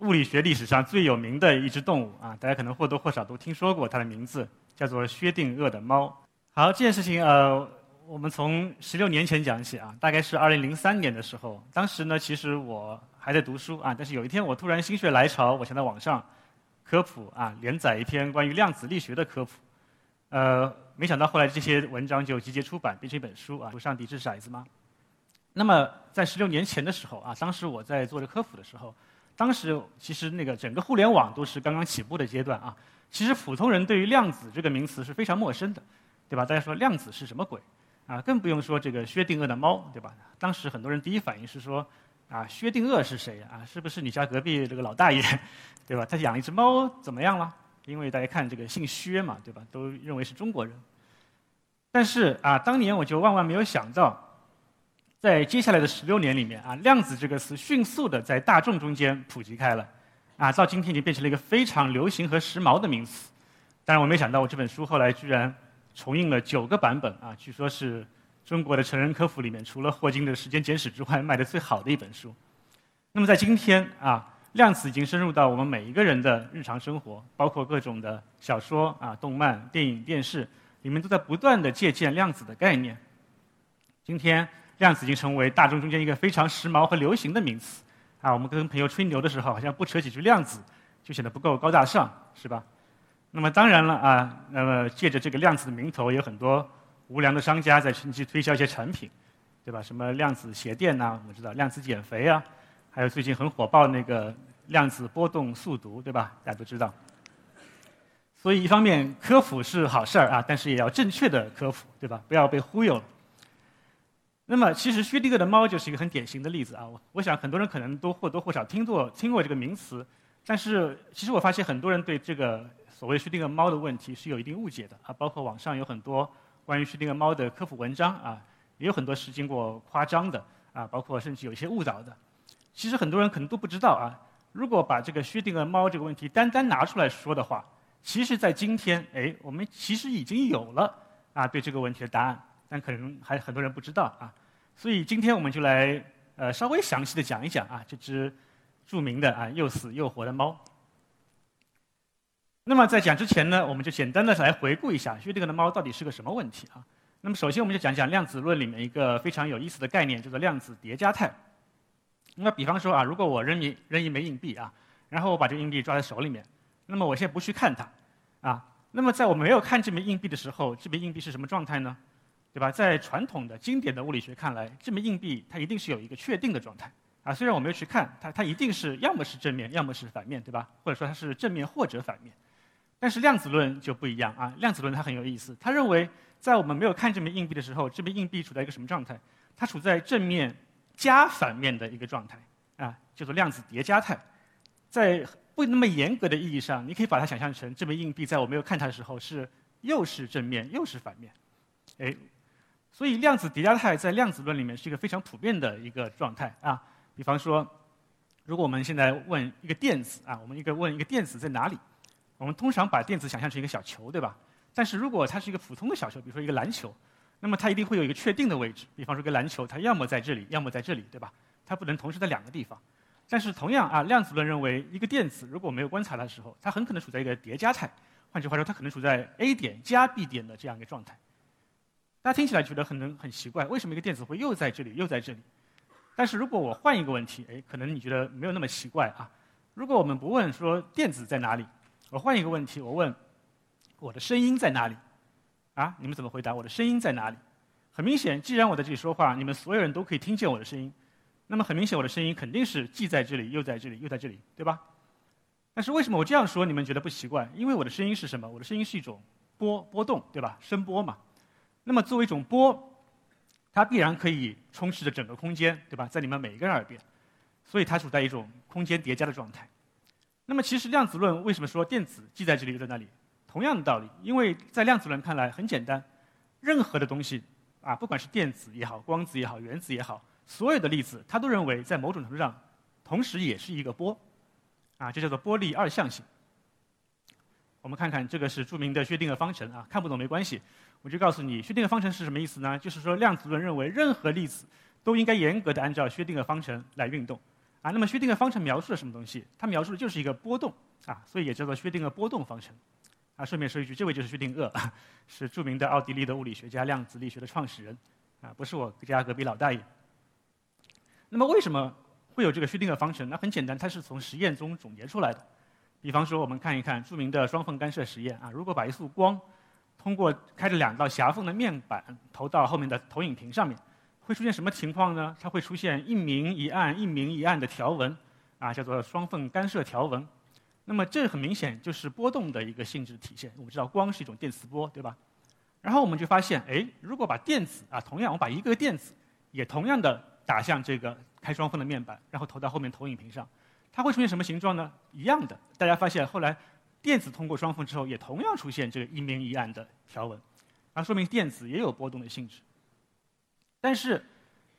物理学历史上最有名的一只动物啊，大家可能或多或少都听说过它的名字，叫做薛定谔的猫。好，这件事情呃，我们从十六年前讲起啊，大概是二零零三年的时候，当时呢，其实我还在读书啊，但是有一天我突然心血来潮，我想在网上科普啊，连载一篇关于量子力学的科普，呃，没想到后来这些文章就集结出版，变成一本书啊，不上帝是骰子吗？那么在十六年前的时候啊，当时我在做这科普的时候。当时其实那个整个互联网都是刚刚起步的阶段啊，其实普通人对于量子这个名词是非常陌生的，对吧？大家说量子是什么鬼？啊，更不用说这个薛定谔的猫，对吧？当时很多人第一反应是说，啊，薛定谔是谁啊？是不是你家隔壁这个老大爷，对吧？他养一只猫怎么样了？因为大家看这个姓薛嘛，对吧？都认为是中国人。但是啊，当年我就万万没有想到。在接下来的十六年里面啊，量子这个词迅速的在大众中间普及开了，啊，到今天已经变成了一个非常流行和时髦的名词。当然，我没想到我这本书后来居然重印了九个版本啊，据说是中国的成人科普里面除了霍金的《时间简史》之外卖的最好的一本书。那么在今天啊，量子已经深入到我们每一个人的日常生活，包括各种的小说啊、动漫、电影、电视里面都在不断的借鉴量子的概念。今天。量子已经成为大众中间一个非常时髦和流行的名词，啊，我们跟朋友吹牛的时候，好像不扯几句量子，就显得不够高大上，是吧？那么当然了啊，那么借着这个量子的名头，有很多无良的商家在趁机推销一些产品，对吧？什么量子鞋垫呐，我们知道量子减肥啊，还有最近很火爆那个量子波动速读，对吧？大家都知道。所以一方面科普是好事儿啊，但是也要正确的科普，对吧？不要被忽悠了。那么，其实薛定谔的猫就是一个很典型的例子啊。我我想很多人可能都或多或少听过听过这个名词，但是其实我发现很多人对这个所谓薛定谔猫的问题是有一定误解的啊。包括网上有很多关于薛定谔猫的科普文章啊，也有很多是经过夸张的啊，包括甚至有一些误导的。其实很多人可能都不知道啊，如果把这个薛定谔猫这个问题单单拿出来说的话，其实在今天，哎，我们其实已经有了啊对这个问题的答案，但可能还很多人不知道啊。所以今天我们就来呃稍微详细的讲一讲啊这只著名的啊又死又活的猫。那么在讲之前呢，我们就简单的来回顾一下薛定谔的猫到底是个什么问题啊？那么首先我们就讲讲量子论里面一个非常有意思的概念，叫做量子叠加态。那比方说啊，如果我扔一扔一枚硬币啊，然后我把这硬币抓在手里面，那么我现在不去看它啊，那么在我没有看这枚硬币的时候，这枚硬币是什么状态呢？对吧？在传统的经典的物理学看来，这枚硬币它一定是有一个确定的状态啊。虽然我没有去看它，它一定是要么是正面，要么是反面，对吧？或者说它是正面或者反面。但是量子论就不一样啊。量子论它很有意思，它认为在我们没有看这枚硬币的时候，这枚硬币处在一个什么状态？它处在正面加反面的一个状态啊，叫做量子叠加态。在不那么严格的意义上，你可以把它想象成这枚硬币在我没有看它的时候是又是正面又是反面，哎。所以量子叠加态在量子论里面是一个非常普遍的一个状态啊。比方说，如果我们现在问一个电子啊，我们一个问一个电子在哪里，我们通常把电子想象成一个小球，对吧？但是如果它是一个普通的小球，比如说一个篮球，那么它一定会有一个确定的位置。比方说，一个篮球，它要么在这里，要么在这里，对吧？它不能同时在两个地方。但是同样啊，量子论认为，一个电子如果没有观察的时候，它很可能处在一个叠加态。换句话说，它可能处在 A 点加 B 点的这样一个状态。大家听起来觉得可能很奇怪，为什么一个电子会又在这里又在这里？但是如果我换一个问题，哎，可能你觉得没有那么奇怪啊。如果我们不问说电子在哪里，我换一个问题，我问我的声音在哪里？啊，你们怎么回答？我的声音在哪里？很明显，既然我在这里说话，你们所有人都可以听见我的声音，那么很明显，我的声音肯定是既在这里又在这里又在这里，对吧？但是为什么我这样说你们觉得不奇怪？因为我的声音是什么？我的声音是一种波波动，对吧？声波嘛。那么作为一种波，它必然可以充斥着整个空间，对吧？在你们每一个人耳边，所以它处在一种空间叠加的状态。那么其实量子论为什么说电子既在这里又在那里？同样的道理，因为在量子论看来很简单，任何的东西啊，不管是电子也好、光子也好、原子也好，所有的粒子，它都认为在某种程度上，同时也是一个波，啊，这叫做波粒二象性。我们看看这个是著名的薛定谔方程啊，看不懂没关系，我就告诉你，薛定谔方程是什么意思呢？就是说量子论认为任何粒子都应该严格的按照薛定谔方程来运动，啊，那么薛定谔方程描述了什么东西？它描述的就是一个波动，啊，所以也叫做薛定谔波动方程。啊，顺便说一句，这位就是薛定谔，是著名的奥地利的物理学家、量子力学的创始人，啊，不是我家隔壁老大爷。那么为什么会有这个薛定谔方程？那很简单，它是从实验中总结出来的。比方说，我们看一看著名的双缝干涉实验啊，如果把一束光通过开着两道狭缝的面板投到后面的投影屏上面，会出现什么情况呢？它会出现一明一暗、一明一暗的条纹，啊，叫做双缝干涉条纹。那么这很明显就是波动的一个性质体现。我们知道光是一种电磁波，对吧？然后我们就发现，哎，如果把电子啊，同样我把一个电子也同样的打向这个开双缝的面板，然后投到后面投影屏上，它会出现什么形状呢？一样的，大家发现后来电子通过双缝之后，也同样出现这个一明一暗的条纹，啊，说明电子也有波动的性质。但是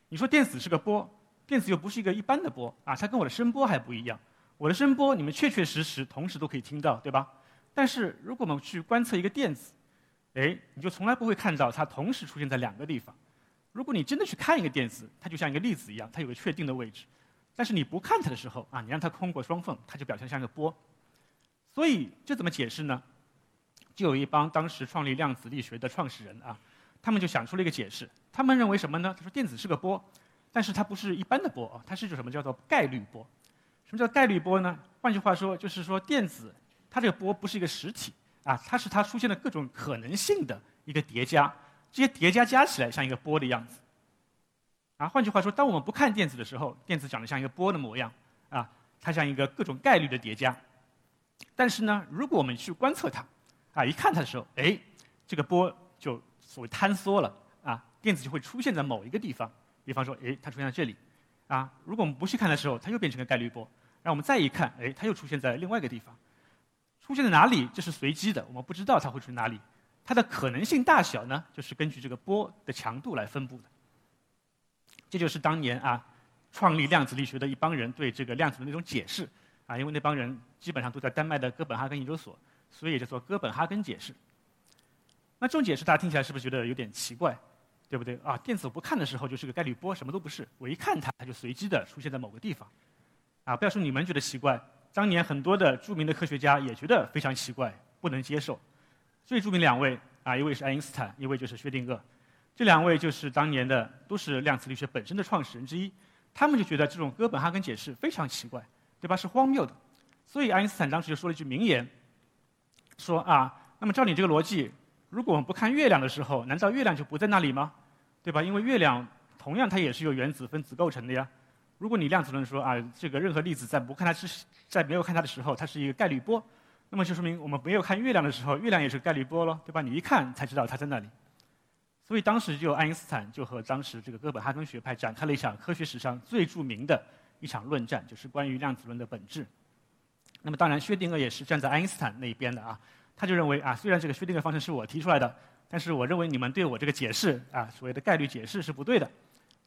你说电子是个波，电子又不是一个一般的波啊，它跟我的声波还不一样。我的声波你们确确实实同时都可以听到，对吧？但是如果我们去观测一个电子，哎，你就从来不会看到它同时出现在两个地方。如果你真的去看一个电子，它就像一个粒子一样，它有个确定的位置。但是你不看它的时候啊，你让它通过双缝，它就表现像一个波。所以这怎么解释呢？就有一帮当时创立量子力学的创始人啊，他们就想出了一个解释。他们认为什么呢？他说电子是个波，但是它不是一般的波啊，它是一种什么叫做概率波。什么叫概率波呢？换句话说，就是说电子它这个波不是一个实体啊，它是它出现的各种可能性的一个叠加，这些叠加加起来像一个波的样子。啊，换句话说，当我们不看电子的时候，电子长得像一个波的模样啊，它像一个各种概率的叠加。但是呢，如果我们去观测它，啊，一看它的时候，哎，这个波就所谓坍缩了啊，电子就会出现在某一个地方。比方说，哎，它出现在这里，啊，如果我们不去看的时候，它又变成个概率波。让我们再一看，哎，它又出现在另外一个地方，出现在哪里？这是随机的，我们不知道它会出哪里。它的可能性大小呢，就是根据这个波的强度来分布的。这就是当年啊，创立量子力学的一帮人对这个量子的那种解释啊，因为那帮人基本上都在丹麦的哥本哈根研究所，所以也叫做哥本哈根解释。那这种解释大家听起来是不是觉得有点奇怪？对不对？啊，电子我不看的时候就是个概率波，什么都不是；我一看它，它就随机的出现在某个地方。啊，不要说你们觉得奇怪，当年很多的著名的科学家也觉得非常奇怪，不能接受。最著名两位啊，一位是爱因斯坦，一位就是薛定谔，这两位就是当年的都是量子力学本身的创始人之一。他们就觉得这种哥本哈根解释非常奇怪，对吧？是荒谬的。所以爱因斯坦当时就说了一句名言，说啊，那么照你这个逻辑，如果我们不看月亮的时候，难道月亮就不在那里吗？对吧？因为月亮同样它也是由原子分子构成的呀。如果你量子论说啊，这个任何粒子在不看它之，在没有看它的时候，它是一个概率波，那么就说明我们没有看月亮的时候，月亮也是概率波喽，对吧？你一看才知道它在那里。所以当时就爱因斯坦就和当时这个哥本哈根学派展开了一场科学史上最著名的一场论战，就是关于量子论的本质。那么当然，薛定谔也是站在爱因斯坦那一边的啊，他就认为啊，虽然这个薛定谔方程是我提出来的，但是我认为你们对我这个解释啊，所谓的概率解释是不对的。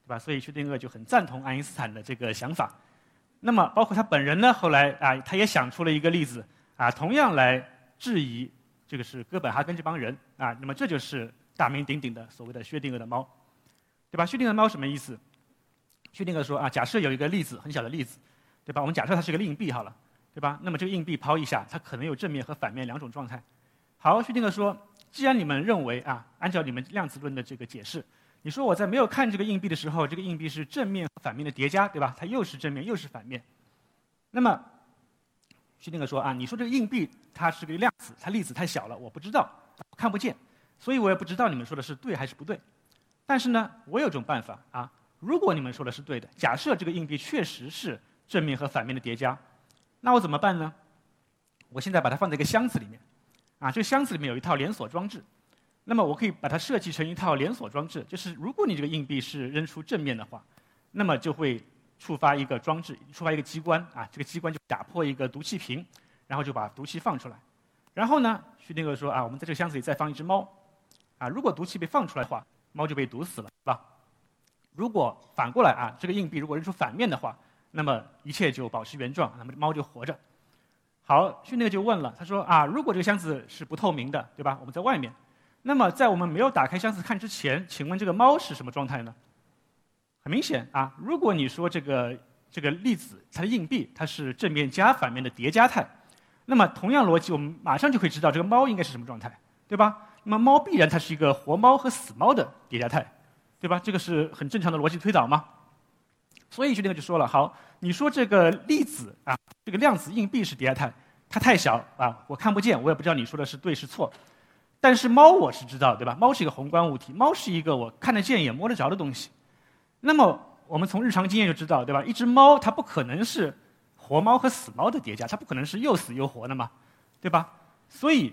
对吧？所以薛定谔就很赞同爱因斯坦的这个想法。那么，包括他本人呢，后来啊，他也想出了一个例子啊，同样来质疑这个是哥本哈根这帮人啊。那么，这就是大名鼎鼎的所谓的薛定谔的猫，对吧？薛定谔的猫什么意思？薛定谔说啊，假设有一个粒子，很小的粒子，对吧？我们假设它是个硬币好了，对吧？那么这个硬币抛一下，它可能有正面和反面两种状态。好，薛定谔说，既然你们认为啊，按照你们量子论的这个解释。你说我在没有看这个硬币的时候，这个硬币是正面和反面的叠加，对吧？它又是正面又是反面。那么，薛定谔说啊，你说这个硬币它是个量子，它粒子太小了，我不知道，看不见，所以我也不知道你们说的是对还是不对。但是呢，我有种办法啊，如果你们说的是对的，假设这个硬币确实是正面和反面的叠加，那我怎么办呢？我现在把它放在一个箱子里面，啊，这个箱子里面有一套连锁装置。那么我可以把它设计成一套连锁装置，就是如果你这个硬币是扔出正面的话，那么就会触发一个装置，触发一个机关啊，这个机关就打破一个毒气瓶，然后就把毒气放出来。然后呢，徐定谔说啊，我们在这个箱子里再放一只猫，啊，如果毒气被放出来的话，猫就被毒死了，是吧？如果反过来啊，这个硬币如果扔出反面的话，那么一切就保持原状，那么猫就活着。好，训练就问了，他说啊，如果这个箱子是不透明的，对吧？我们在外面，那么在我们没有打开箱子看之前，请问这个猫是什么状态呢？很明显啊，如果你说这个这个粒子它的硬币它是正面加反面的叠加态，那么同样逻辑，我们马上就可以知道这个猫应该是什么状态，对吧？那么猫必然它是一个活猫和死猫的叠加态，对吧？这个是很正常的逻辑推导吗？所以薛定谔就说了：好，你说这个粒子啊，这个量子硬币是叠加态，它太小啊，我看不见，我也不知道你说的是对是错。但是猫我是知道，对吧？猫是一个宏观物体，猫是一个我看得见也摸得着的东西。那么我们从日常经验就知道，对吧？一只猫它不可能是活猫和死猫的叠加，它不可能是又死又活的嘛，对吧？所以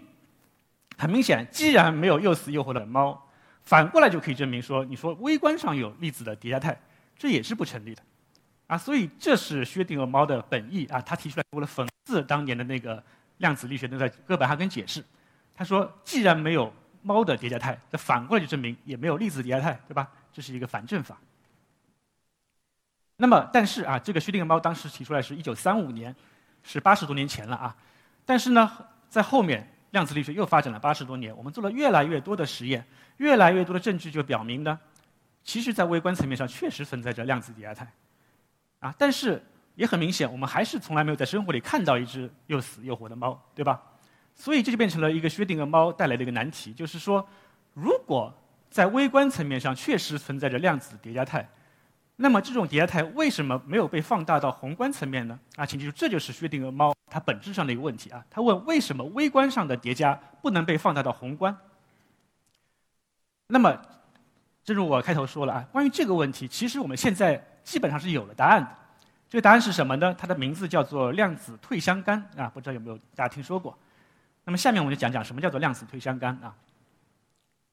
很明显，既然没有又死又活的猫，反过来就可以证明说，你说微观上有粒子的叠加态，这也是不成立的，啊，所以这是薛定谔猫的本意啊，他提出来为了讽刺当年的那个量子力学的哥本哈根解释，他说，既然没有猫的叠加态，那反过来就证明也没有粒子叠加态，对吧？这是一个反证法。那么，但是啊，这个薛定谔猫当时提出来是一九三五年，是八十多年前了啊。但是呢，在后面量子力学又发展了八十多年，我们做了越来越多的实验，越来越多的证据就表明呢，其实在微观层面上确实存在着量子叠加态，啊，但是也很明显，我们还是从来没有在生活里看到一只又死又活的猫，对吧？所以这就变成了一个薛定谔猫带来的一个难题，就是说，如果在微观层面上确实存在着量子叠加态。那么这种叠加态为什么没有被放大到宏观层面呢？啊，请记住，这就是薛定谔猫它本质上的一个问题啊。他问为什么微观上的叠加不能被放大到宏观？那么，正如我开头说了啊，关于这个问题，其实我们现在基本上是有了答案的。这个答案是什么呢？它的名字叫做量子退相干啊，不知道有没有大家听说过？那么下面我们就讲讲什么叫做量子退相干啊。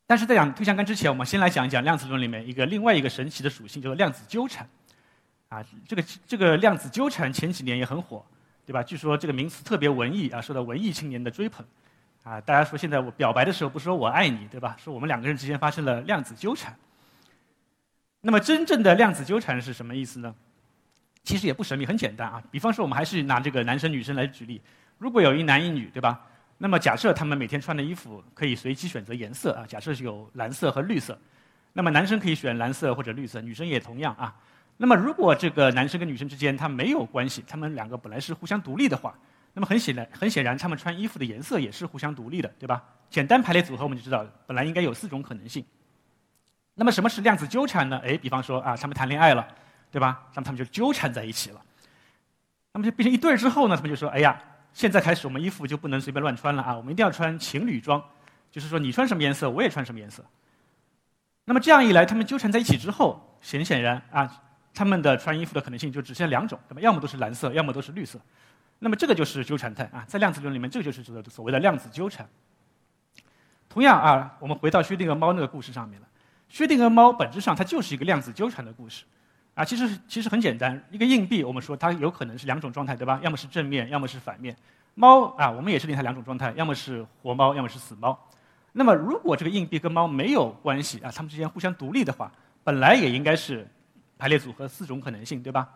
但是在讲退相干之前，我们先来讲一讲量子论里面一个另外一个神奇的属性，叫做量子纠缠。啊，这个这个量子纠缠前几年也很火，对吧？据说这个名词特别文艺啊，受到文艺青年的追捧。啊，大家说现在我表白的时候不说我爱你，对吧？说我们两个人之间发生了量子纠缠。那么真正的量子纠缠是什么意思呢？其实也不神秘，很简单啊。比方说，我们还是拿这个男生女生来举例，如果有一男一女，对吧？那么假设他们每天穿的衣服可以随机选择颜色啊，假设是有蓝色和绿色，那么男生可以选蓝色或者绿色，女生也同样啊。那么如果这个男生跟女生之间他没有关系，他们两个本来是互相独立的话，那么很显然很显然他们穿衣服的颜色也是互相独立的，对吧？简单排列组合我们就知道，本来应该有四种可能性。那么什么是量子纠缠呢？哎，比方说啊，他们谈恋爱了，对吧？那么他们就纠缠在一起了。那么就变成一对之后呢，他们就说，哎呀。现在开始，我们衣服就不能随便乱穿了啊！我们一定要穿情侣装，就是说你穿什么颜色，我也穿什么颜色。那么这样一来，他们纠缠在一起之后，很显然啊，他们的穿衣服的可能性就只剩两种，那么要么都是蓝色，要么都是绿色。那么这个就是纠缠态啊，在量子论里面，这个就是指的所谓的量子纠缠。同样啊，我们回到薛定谔猫那个故事上面了。薛定谔猫本质上它就是一个量子纠缠的故事。啊，其实其实很简单，一个硬币，我们说它有可能是两种状态，对吧？要么是正面，要么是反面。猫啊，我们也设定它两种状态，要么是活猫，要么是死猫。那么如果这个硬币跟猫没有关系啊，它们之间互相独立的话，本来也应该是排列组合四种可能性，对吧？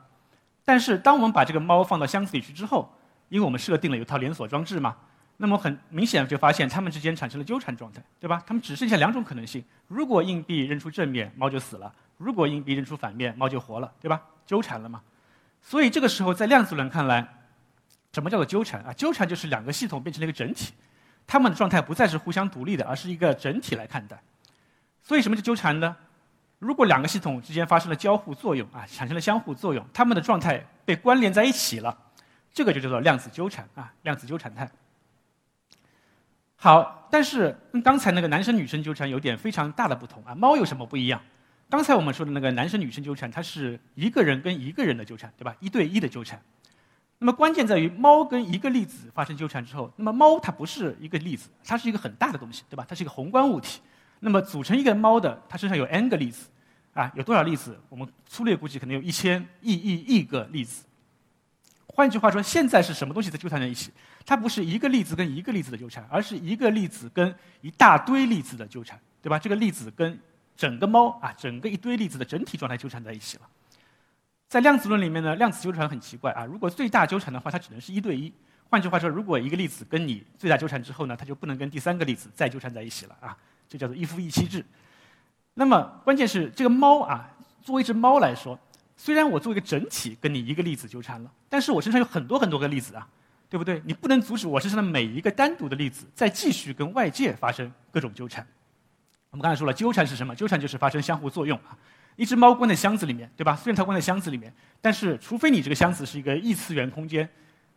但是当我们把这个猫放到箱子里去之后，因为我们设定了有套连锁装置嘛，那么很明显就发现它们之间产生了纠缠状态，对吧？它们只剩下两种可能性：如果硬币扔出正面，猫就死了。如果硬币扔出反面，猫就活了，对吧？纠缠了嘛。所以这个时候，在量子论看来，什么叫做纠缠啊？纠缠就是两个系统变成了一个整体，它们的状态不再是互相独立的，而是一个整体来看待。所以什么叫纠缠呢？如果两个系统之间发生了交互作用啊，产生了相互作用，它们的状态被关联在一起了，这个就叫做量子纠缠啊，量子纠缠态。好，但是跟刚才那个男生女生纠缠有点非常大的不同啊。猫有什么不一样？刚才我们说的那个男生女生纠缠，它是一个人跟一个人的纠缠，对吧？一对一的纠缠。那么关键在于，猫跟一个粒子发生纠缠之后，那么猫它不是一个粒子，它是一个很大的东西，对吧？它是一个宏观物体。那么组成一个猫的，它身上有 n 个粒子。啊，有多少粒子？我们粗略估计可能有一千亿亿亿个粒子。换句话说，现在是什么东西在纠缠在一起？它不是一个粒子跟一个粒子的纠缠，而是一个粒子跟一大堆粒子的纠缠，对吧？这个粒子跟整个猫啊，整个一堆粒子的整体状态纠缠在一起了。在量子论里面呢，量子纠缠很奇怪啊。如果最大纠缠的话，它只能是一对一。换句话说，如果一个粒子跟你最大纠缠之后呢，它就不能跟第三个粒子再纠缠在一起了啊。这叫做一夫一妻制。那么关键是这个猫啊，作为一只猫来说。虽然我作为一个整体跟你一个粒子纠缠了，但是我身上有很多很多个粒子啊，对不对？你不能阻止我身上的每一个单独的粒子再继续跟外界发生各种纠缠。我们刚才说了，纠缠是什么？纠缠就是发生相互作用啊。一只猫关在箱子里面，对吧？虽然它关在箱子里面，但是除非你这个箱子是一个异次元空间，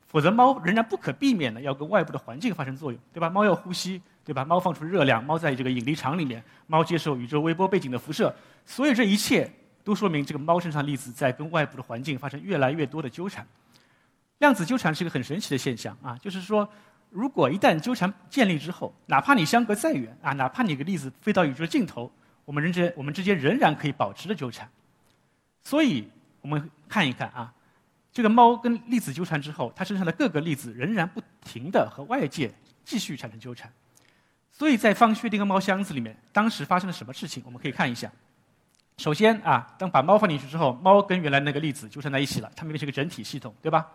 否则猫仍然不可避免的要跟外部的环境发生作用，对吧？猫要呼吸，对吧？猫放出热量，猫在这个引力场里面，猫接受宇宙微波背景的辐射，所有这一切。都说明这个猫身上粒子在跟外部的环境发生越来越多的纠缠。量子纠缠是一个很神奇的现象啊，就是说，如果一旦纠缠建立之后，哪怕你相隔再远啊，哪怕你个粒子飞到宇宙的尽头，我们人之间我们之间仍然可以保持着纠缠。所以我们看一看啊，这个猫跟粒子纠缠之后，它身上的各个粒子仍然不停的和外界继续产生纠缠。所以在放薛定谔猫箱子里面，当时发生了什么事情？我们可以看一下。首先啊，当把猫放进去之后，猫跟原来那个粒子纠缠在一起了，它们变成一个整体系统，对吧？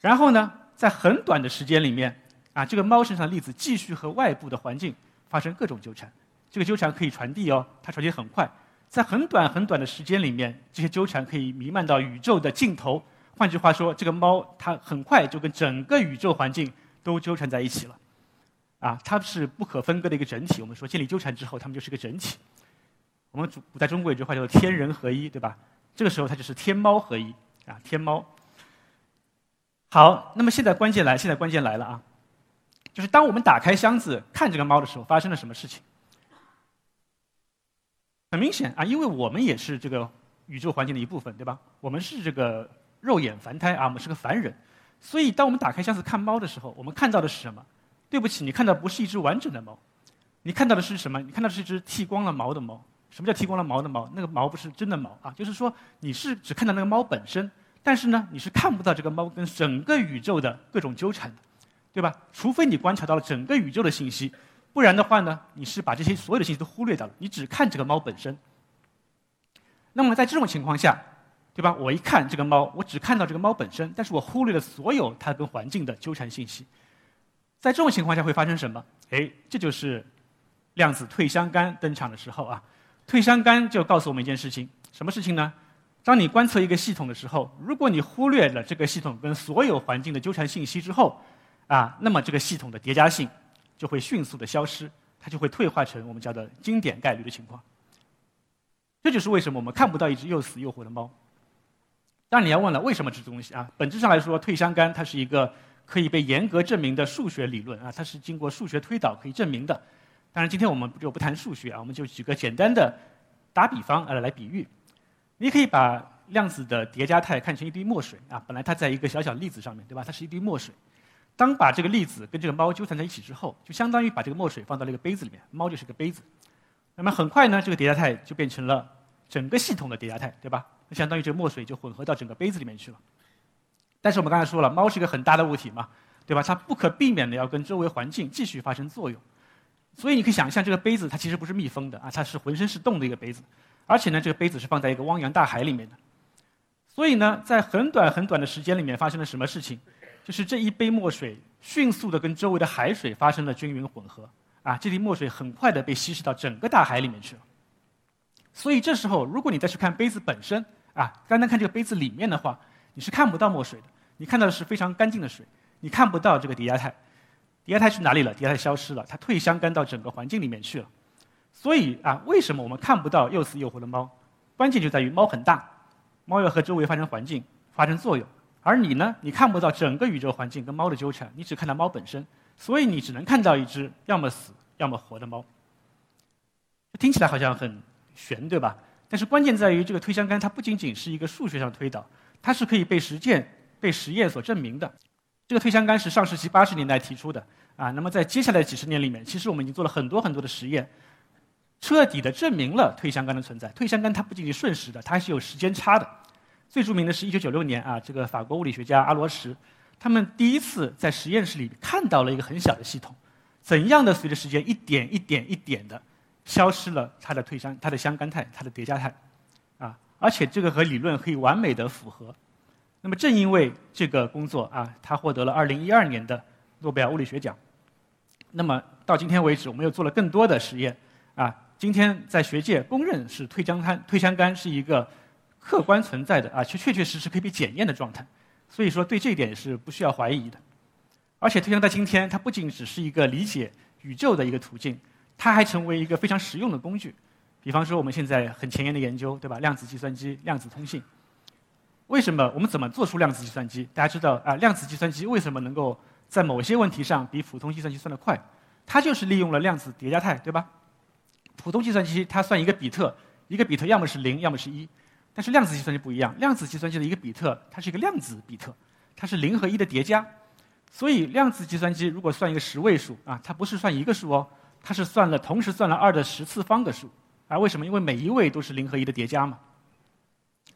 然后呢，在很短的时间里面，啊，这个猫身上的粒子继续和外部的环境发生各种纠缠，这个纠缠可以传递哦，它传递很快，在很短很短的时间里面，这些纠缠可以弥漫到宇宙的尽头。换句话说，这个猫它很快就跟整个宇宙环境都纠缠在一起了，啊，它是不可分割的一个整体。我们说建立纠缠之后，它们就是个整体。我们古代中国有句话叫做“天人合一”，对吧？这个时候它就是天猫合一啊，天猫。好，那么现在关键来，现在关键来了啊，就是当我们打开箱子看这个猫的时候，发生了什么事情？很明显啊，因为我们也是这个宇宙环境的一部分，对吧？我们是这个肉眼凡胎啊，我们是个凡人，所以当我们打开箱子看猫的时候，我们看到的是什么？对不起，你看到不是一只完整的猫，你看到的是什么？你看到的是一只剃光了毛的猫。什么叫剃光了毛的猫？那个毛不是真的毛啊，就是说你是只看到那个猫本身，但是呢，你是看不到这个猫跟整个宇宙的各种纠缠的，对吧？除非你观察到了整个宇宙的信息，不然的话呢，你是把这些所有的信息都忽略掉了，你只看这个猫本身。那么在这种情况下，对吧？我一看这个猫，我只看到这个猫本身，但是我忽略了所有它跟环境的纠缠信息。在这种情况下会发生什么？哎，这就是量子退相干登场的时候啊。退相干就告诉我们一件事情，什么事情呢？当你观测一个系统的时候，如果你忽略了这个系统跟所有环境的纠缠信息之后，啊，那么这个系统的叠加性就会迅速的消失，它就会退化成我们叫的经典概率的情况。这就是为什么我们看不到一只又死又活的猫。当然你要问了，为什么这东西啊？本质上来说，退相干它是一个可以被严格证明的数学理论啊，它是经过数学推导可以证明的。当然，今天我们就不谈数学啊，我们就举个简单的打比方呃来比喻。你可以把量子的叠加态看成一滴墨水啊，本来它在一个小小粒子上面对吧？它是一滴墨水。当把这个粒子跟这个猫纠缠在一起之后，就相当于把这个墨水放到了一个杯子里面，猫就是个杯子。那么很快呢，这个叠加态就变成了整个系统的叠加态，对吧？相当于这个墨水就混合到整个杯子里面去了。但是我们刚才说了，猫是一个很大的物体嘛，对吧？它不可避免的要跟周围环境继续发生作用。所以你可以想象，这个杯子它其实不是密封的啊，它是浑身是洞的一个杯子，而且呢，这个杯子是放在一个汪洋大海里面的。所以呢，在很短很短的时间里面发生了什么事情？就是这一杯墨水迅速的跟周围的海水发生了均匀混合，啊，这滴墨水很快的被稀释到整个大海里面去了。所以这时候，如果你再去看杯子本身，啊，单单看这个杯子里面的话，你是看不到墨水的，你看到的是非常干净的水，你看不到这个叠加态。叠加态去哪里了？叠加态消失了，它退相干到整个环境里面去了。所以啊，为什么我们看不到又死又活的猫？关键就在于猫很大，猫要和周围发生环境发生作用，而你呢，你看不到整个宇宙环境跟猫的纠缠，你只看到猫本身，所以你只能看到一只要么死要么活的猫。听起来好像很玄，对吧？但是关键在于这个退相干，它不仅仅是一个数学上推导，它是可以被实践、被实验所证明的。这个退相干是上世纪八十年代提出的啊，那么在接下来几十年里面，其实我们已经做了很多很多的实验，彻底的证明了退相干的存在。退相干它不仅仅瞬时的，它还是有时间差的。最著名的是一九九六年啊，这个法国物理学家阿罗什，他们第一次在实验室里看到了一个很小的系统，怎样的随着时间一点一点一点的消失了它的退相、它的相干态、它的叠加态，而且这个和理论可以完美的符合。那么正因为这个工作啊，他获得了二零一二年的诺贝尔物理学奖。那么到今天为止，我们又做了更多的实验啊，今天在学界公认是退相干、退相干是一个。客观存在的啊，确确确实实可以被检验的状态，所以说对这一点是不需要怀疑的。而且，退相在今天，它不仅只是一个理解宇宙的一个途径，它还成为一个非常实用的工具。比方说，我们现在很前沿的研究，对吧？量子计算机、量子通信。为什么我们怎么做出量子计算机？大家知道啊，量子计算机为什么能够在某些问题上比普通计算机算得快？它就是利用了量子叠加态，对吧？普通计算机它算一个比特，一个比特要么是零，要么是一。但是量子计算机不一样，量子计算机的一个比特，它是一个量子比特，它是零和一的叠加。所以量子计算机如果算一个十位数啊，它不是算一个数哦，它是算了同时算了二的十次方个数。啊，为什么？因为每一位都是零和一的叠加嘛。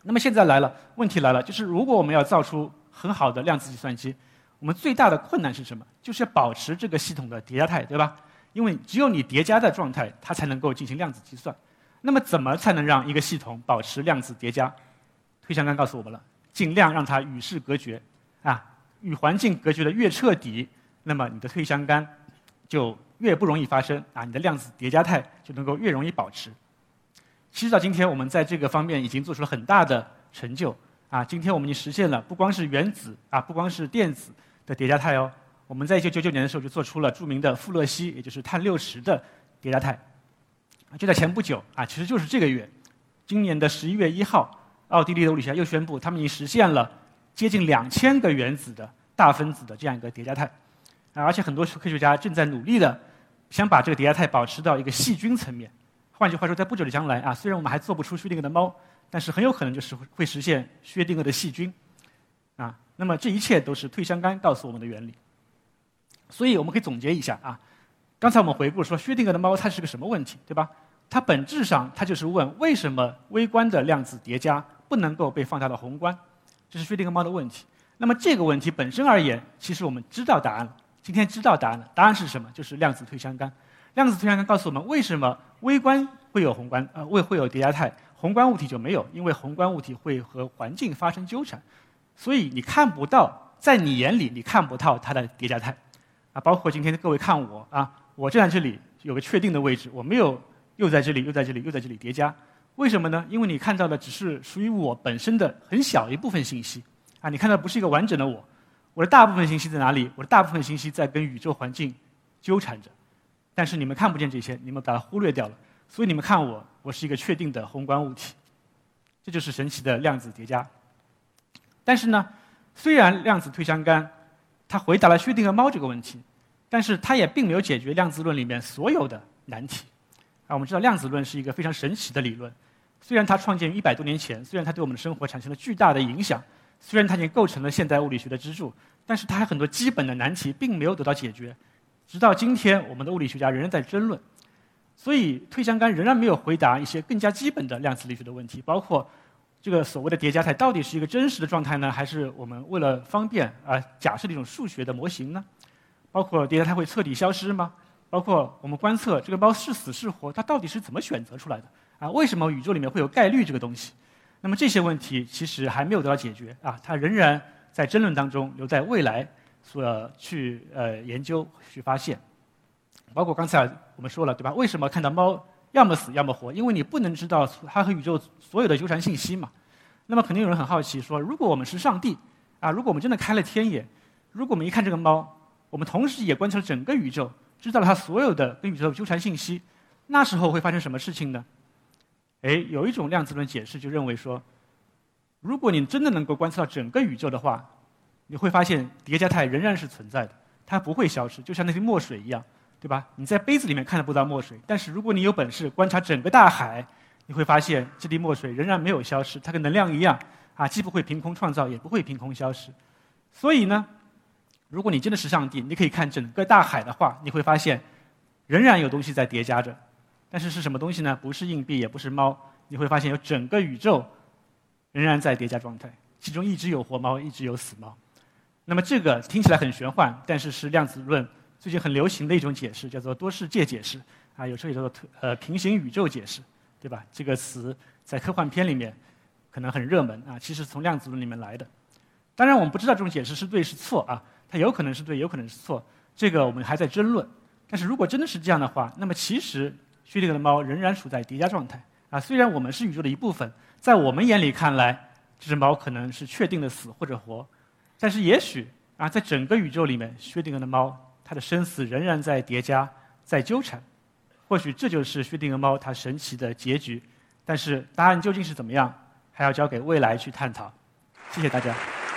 那么现在来了，问题来了，就是如果我们要造出很好的量子计算机，我们最大的困难是什么？就是要保持这个系统的叠加态，对吧？因为只有你叠加的状态，它才能够进行量子计算。那么，怎么才能让一个系统保持量子叠加？退相干告诉我们了，尽量让它与世隔绝，啊，与环境隔绝的越彻底，那么你的退相干就越不容易发生，啊，你的量子叠加态就能够越容易保持。其实到今天，我们在这个方面已经做出了很大的成就，啊，今天我们已经实现了不光是原子，啊，不光是电子的叠加态哦，我们在一九九九年的时候就做出了著名的富勒烯，也就是碳六十的叠加态。就在前不久啊，其实就是这个月，今年的十一月一号，奥地利的物理学家又宣布，他们已经实现了接近两千个原子的大分子的这样一个叠加态，而且很多科学家正在努力的想把这个叠加态保持到一个细菌层面。换句话说，在不久的将来啊，虽然我们还做不出薛定谔的猫，但是很有可能就是会实现薛定谔的细菌，啊，那么这一切都是退相干告诉我们的原理。所以我们可以总结一下啊。刚才我们回顾说，薛定谔的猫它是个什么问题，对吧？它本质上它就是问为什么微观的量子叠加不能够被放大到宏观，这是薛定谔猫的问题。那么这个问题本身而言，其实我们知道答案了。今天知道答案了，答案是什么？就是量子退相干。量子退相干告诉我们为什么微观会有宏观，呃，会会有叠加态，宏观物体就没有，因为宏观物体会和环境发生纠缠，所以你看不到，在你眼里你看不到它的叠加态，啊，包括今天各位看我啊。我站在这里有个确定的位置，我没有又在这里又在这里又在这里叠加，为什么呢？因为你看到的只是属于我本身的很小一部分信息，啊，你看到不是一个完整的我，我的大部分信息在哪里？我的大部分信息在跟宇宙环境纠缠着，但是你们看不见这些，你们把它忽略掉了，所以你们看我，我是一个确定的宏观物体，这就是神奇的量子叠加。但是呢，虽然量子退相干，它回答了薛定谔猫这个问题。但是它也并没有解决量子论里面所有的难题。啊，我们知道量子论是一个非常神奇的理论，虽然它创建于一百多年前，虽然它对我们的生活产生了巨大的影响，虽然它已经构成了现代物理学的支柱，但是它还很多基本的难题并没有得到解决。直到今天，我们的物理学家仍然在争论。所以，退相干仍然没有回答一些更加基本的量子力学的问题，包括这个所谓的叠加态到底是一个真实的状态呢，还是我们为了方便而假设的一种数学的模型呢？包括叠加态会彻底消失吗？包括我们观测这个猫是死是活，它到底是怎么选择出来的？啊，为什么宇宙里面会有概率这个东西？那么这些问题其实还没有得到解决啊，它仍然在争论当中，留在未来所去呃研究去发现。包括刚才我们说了对吧？为什么看到猫要么死要么活？因为你不能知道它和宇宙所有的纠缠信息嘛。那么肯定有人很好奇说，如果我们是上帝啊，如果我们真的开了天眼，如果我们一看这个猫。我们同时也观测了整个宇宙，知道了它所有的跟宇宙的纠缠信息，那时候会发生什么事情呢？哎，有一种量子论解释就认为说，如果你真的能够观测到整个宇宙的话，你会发现叠加态仍然是存在的，它不会消失，就像那些墨水一样，对吧？你在杯子里面看得不到墨水，但是如果你有本事观察整个大海，你会发现这滴墨水仍然没有消失，它跟能量一样，啊，既不会凭空创造，也不会凭空消失。所以呢？如果你真的是上帝，你可以看整个大海的话，你会发现，仍然有东西在叠加着，但是是什么东西呢？不是硬币，也不是猫。你会发现有整个宇宙仍然在叠加状态，其中一直有活猫，一直有死猫。那么这个听起来很玄幻，但是是量子论最近很流行的一种解释，叫做多世界解释啊，有时候也叫做呃平行宇宙解释，对吧？这个词在科幻片里面可能很热门啊，其实从量子论里面来的。当然，我们不知道这种解释是对是错啊，它有可能是对，有可能是错，这个我们还在争论。但是如果真的是这样的话，那么其实薛定谔的猫仍然处在叠加状态啊。虽然我们是宇宙的一部分，在我们眼里看来，这只猫可能是确定的死或者活。但是也许啊，在整个宇宙里面，薛定谔的猫，它的生死仍然在叠加，在纠缠。或许这就是薛定谔猫它神奇的结局。但是答案究竟是怎么样，还要交给未来去探讨。谢谢大家。